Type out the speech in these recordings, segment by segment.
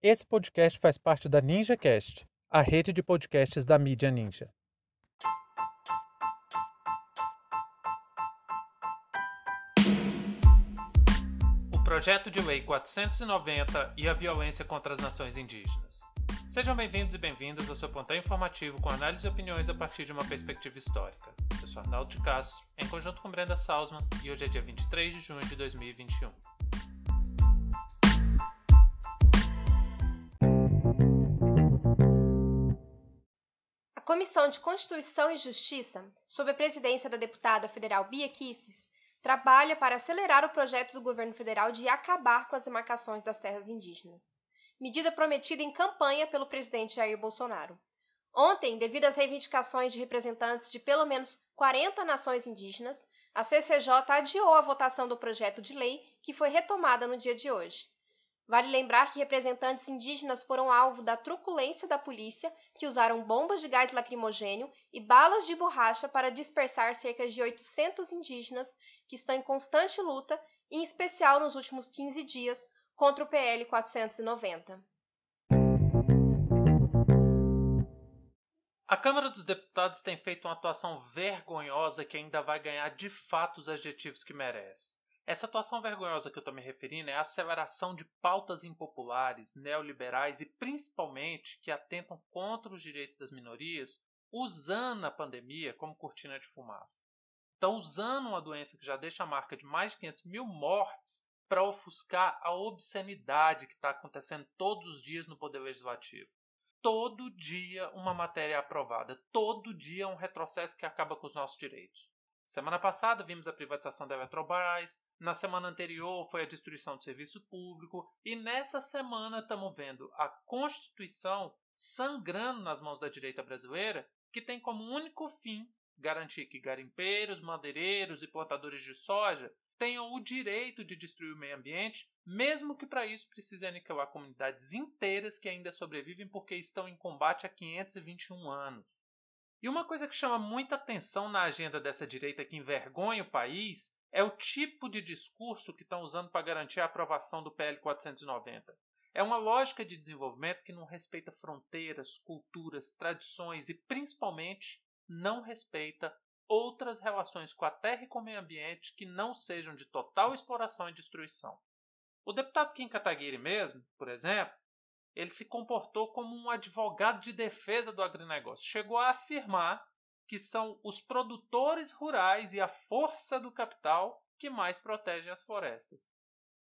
Esse podcast faz parte da NinjaCast, a rede de podcasts da mídia Ninja. O projeto de lei 490 e a violência contra as nações indígenas. Sejam bem-vindos e bem-vindas ao seu pontão informativo com análise e opiniões a partir de uma perspectiva histórica. Eu sou Arnaldo de Castro, em conjunto com Brenda Salzman, e hoje é dia 23 de junho de 2021. Comissão de Constituição e Justiça, sob a presidência da deputada federal Bia Kisses, trabalha para acelerar o projeto do governo federal de acabar com as demarcações das terras indígenas. Medida prometida em campanha pelo presidente Jair Bolsonaro. Ontem, devido às reivindicações de representantes de pelo menos 40 nações indígenas, a CCJ adiou a votação do projeto de lei, que foi retomada no dia de hoje. Vale lembrar que representantes indígenas foram alvo da truculência da polícia, que usaram bombas de gás lacrimogênio e balas de borracha para dispersar cerca de 800 indígenas que estão em constante luta, em especial nos últimos 15 dias, contra o PL 490. A Câmara dos Deputados tem feito uma atuação vergonhosa que ainda vai ganhar de fato os adjetivos que merece. Essa atuação vergonhosa que eu estou me referindo é a aceleração de pautas impopulares, neoliberais e principalmente que atentam contra os direitos das minorias, usando a pandemia como cortina de fumaça. Estão usando uma doença que já deixa a marca de mais de 500 mil mortes para ofuscar a obscenidade que está acontecendo todos os dias no Poder Legislativo. Todo dia uma matéria aprovada, todo dia um retrocesso que acaba com os nossos direitos. Semana passada vimos a privatização da Eletrobras, na semana anterior foi a destruição do serviço público e nessa semana estamos vendo a Constituição sangrando nas mãos da direita brasileira, que tem como único fim garantir que garimpeiros, madeireiros e plantadores de soja tenham o direito de destruir o meio ambiente, mesmo que para isso precisem aniquilar comunidades inteiras que ainda sobrevivem porque estão em combate há 521 anos. E uma coisa que chama muita atenção na agenda dessa direita que envergonha o país é o tipo de discurso que estão usando para garantir a aprovação do PL 490. É uma lógica de desenvolvimento que não respeita fronteiras, culturas, tradições e, principalmente, não respeita outras relações com a terra e com o meio ambiente que não sejam de total exploração e destruição. O deputado Kim Kataguiri mesmo, por exemplo, ele se comportou como um advogado de defesa do agronegócio. Chegou a afirmar que são os produtores rurais e a força do capital que mais protegem as florestas.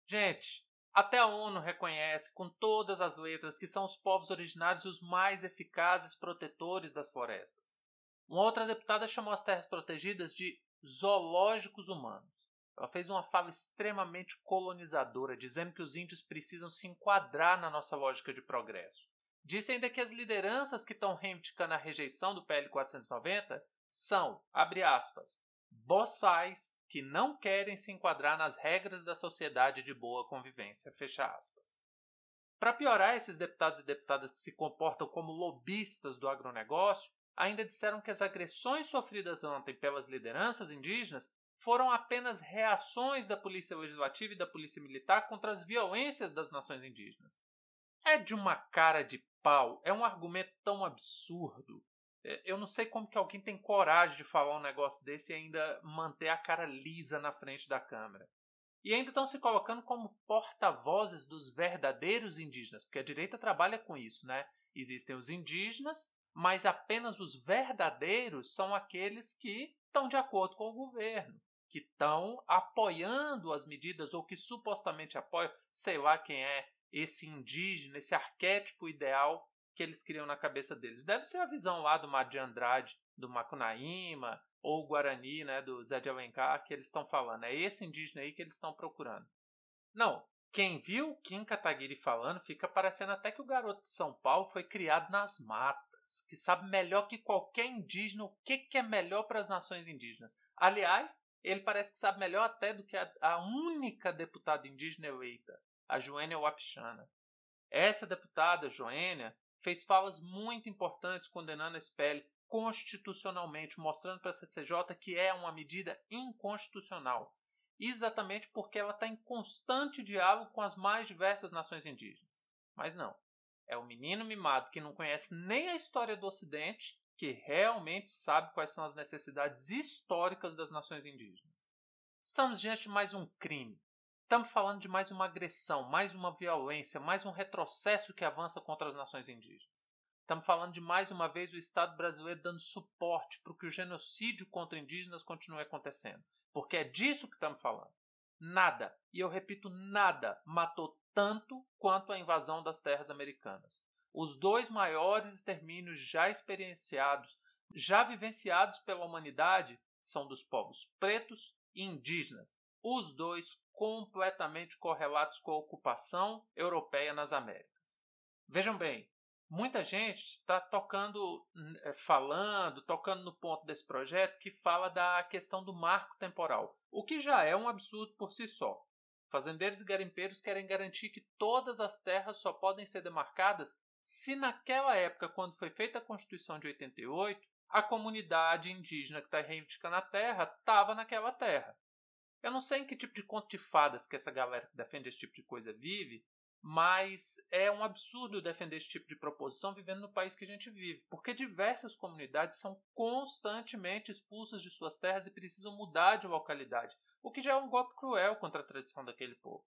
Gente, até a ONU reconhece com todas as letras que são os povos originários os mais eficazes protetores das florestas. Uma outra deputada chamou as terras protegidas de zoológicos humanos. Ela fez uma fala extremamente colonizadora, dizendo que os índios precisam se enquadrar na nossa lógica de progresso. Disse ainda que as lideranças que estão reivindicando a rejeição do PL 490 são, abre aspas, boçais que não querem se enquadrar nas regras da sociedade de boa convivência, fecha aspas. Para piorar, esses deputados e deputadas que se comportam como lobistas do agronegócio ainda disseram que as agressões sofridas ontem pelas lideranças indígenas foram apenas reações da Polícia Legislativa e da Polícia Militar contra as violências das nações indígenas. É de uma cara de pau, é um argumento tão absurdo. É, eu não sei como que alguém tem coragem de falar um negócio desse e ainda manter a cara lisa na frente da câmera. E ainda estão se colocando como porta-vozes dos verdadeiros indígenas, porque a direita trabalha com isso, né? Existem os indígenas, mas apenas os verdadeiros são aqueles que estão de acordo com o governo que estão apoiando as medidas ou que supostamente apoiam, sei lá quem é esse indígena, esse arquétipo ideal que eles criam na cabeça deles. Deve ser a visão lá do Mar de Andrade, do Macunaíma, ou Guarani, né, do Zé de Alencar, que eles estão falando. É esse indígena aí que eles estão procurando. Não, quem viu Kim Kataguiri falando fica parecendo até que o garoto de São Paulo foi criado nas matas, que sabe melhor que qualquer indígena o que, que é melhor para as nações indígenas. Aliás, ele parece que sabe melhor até do que a, a única deputada indígena eleita, a Joênia Wapichana. Essa deputada, Joênia, fez falas muito importantes condenando a SPL constitucionalmente, mostrando para a CCJ que é uma medida inconstitucional, exatamente porque ela está em constante diálogo com as mais diversas nações indígenas. Mas não. É o menino mimado que não conhece nem a história do Ocidente que realmente sabe quais são as necessidades históricas das nações indígenas. Estamos diante de mais um crime. Estamos falando de mais uma agressão, mais uma violência, mais um retrocesso que avança contra as nações indígenas. Estamos falando de mais uma vez o Estado brasileiro dando suporte para que o genocídio contra indígenas continue acontecendo. Porque é disso que estamos falando. Nada, e eu repito, nada matou tanto quanto a invasão das terras americanas. Os dois maiores extermínios já experienciados, já vivenciados pela humanidade, são dos povos pretos e indígenas, os dois completamente correlatos com a ocupação europeia nas Américas. Vejam bem, muita gente está tocando, eh, falando, tocando no ponto desse projeto que fala da questão do marco temporal, o que já é um absurdo por si só. Fazendeiros e garimpeiros querem garantir que todas as terras só podem ser demarcadas se naquela época, quando foi feita a Constituição de 88, a comunidade indígena que está reivindicando a terra estava naquela terra. Eu não sei em que tipo de conto de fadas que essa galera que defende esse tipo de coisa vive, mas é um absurdo defender esse tipo de proposição vivendo no país que a gente vive, porque diversas comunidades são constantemente expulsas de suas terras e precisam mudar de localidade, o que já é um golpe cruel contra a tradição daquele povo.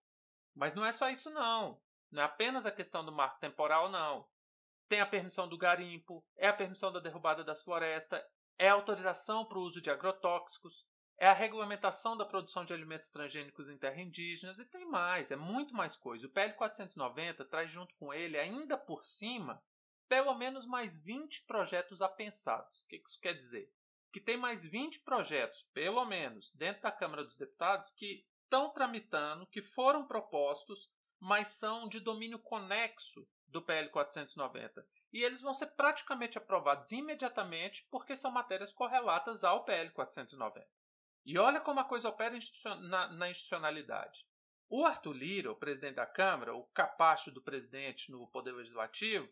Mas não é só isso não. Não é apenas a questão do marco temporal, não. Tem a permissão do garimpo, é a permissão da derrubada das florestas, é a autorização para o uso de agrotóxicos, é a regulamentação da produção de alimentos transgênicos em terras indígenas e tem mais, é muito mais coisa. O PL 490 traz junto com ele, ainda por cima, pelo menos mais 20 projetos apensados. O que isso quer dizer? Que tem mais 20 projetos, pelo menos, dentro da Câmara dos Deputados que estão tramitando, que foram propostos mas são de domínio conexo do PL 490. E eles vão ser praticamente aprovados imediatamente porque são matérias correlatas ao PL 490. E olha como a coisa opera na, na institucionalidade. O Arthur Lira, o presidente da Câmara, o capacho do presidente no Poder Legislativo,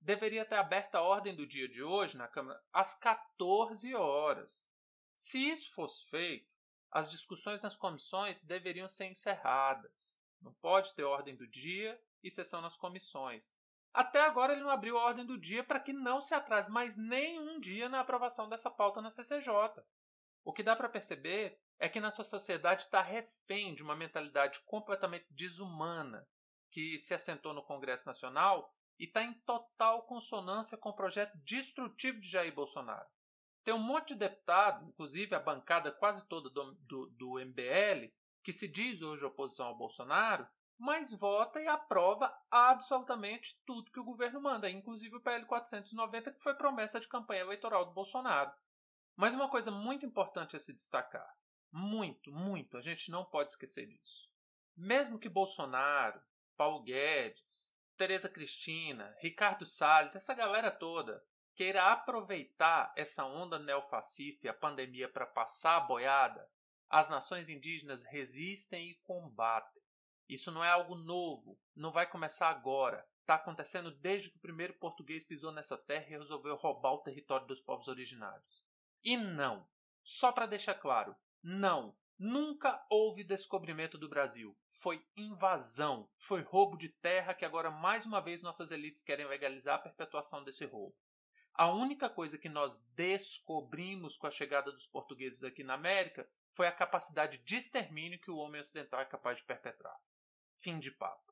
deveria ter aberto a ordem do dia de hoje na Câmara às 14 horas. Se isso fosse feito, as discussões nas comissões deveriam ser encerradas. Não pode ter ordem do dia e sessão nas comissões. Até agora ele não abriu a ordem do dia para que não se atrase mais nenhum dia na aprovação dessa pauta na CCJ. O que dá para perceber é que nossa sociedade está refém de uma mentalidade completamente desumana que se assentou no Congresso Nacional e está em total consonância com o projeto destrutivo de Jair Bolsonaro. Tem um monte de deputado, inclusive a bancada quase toda do, do, do MBL, que se diz hoje oposição ao Bolsonaro, mas vota e aprova absolutamente tudo que o governo manda, inclusive o PL 490, que foi promessa de campanha eleitoral do Bolsonaro. Mas uma coisa muito importante a se destacar, muito, muito, a gente não pode esquecer disso. Mesmo que Bolsonaro, Paulo Guedes, Tereza Cristina, Ricardo Salles, essa galera toda queira aproveitar essa onda neofascista e a pandemia para passar a boiada, as nações indígenas resistem e combatem. Isso não é algo novo, não vai começar agora. Está acontecendo desde que o primeiro português pisou nessa terra e resolveu roubar o território dos povos originários. E não, só para deixar claro, não, nunca houve descobrimento do Brasil. Foi invasão, foi roubo de terra que agora mais uma vez nossas elites querem legalizar a perpetuação desse roubo. A única coisa que nós descobrimos com a chegada dos portugueses aqui na América foi a capacidade de extermínio que o homem ocidental é capaz de perpetrar. Fim de papo.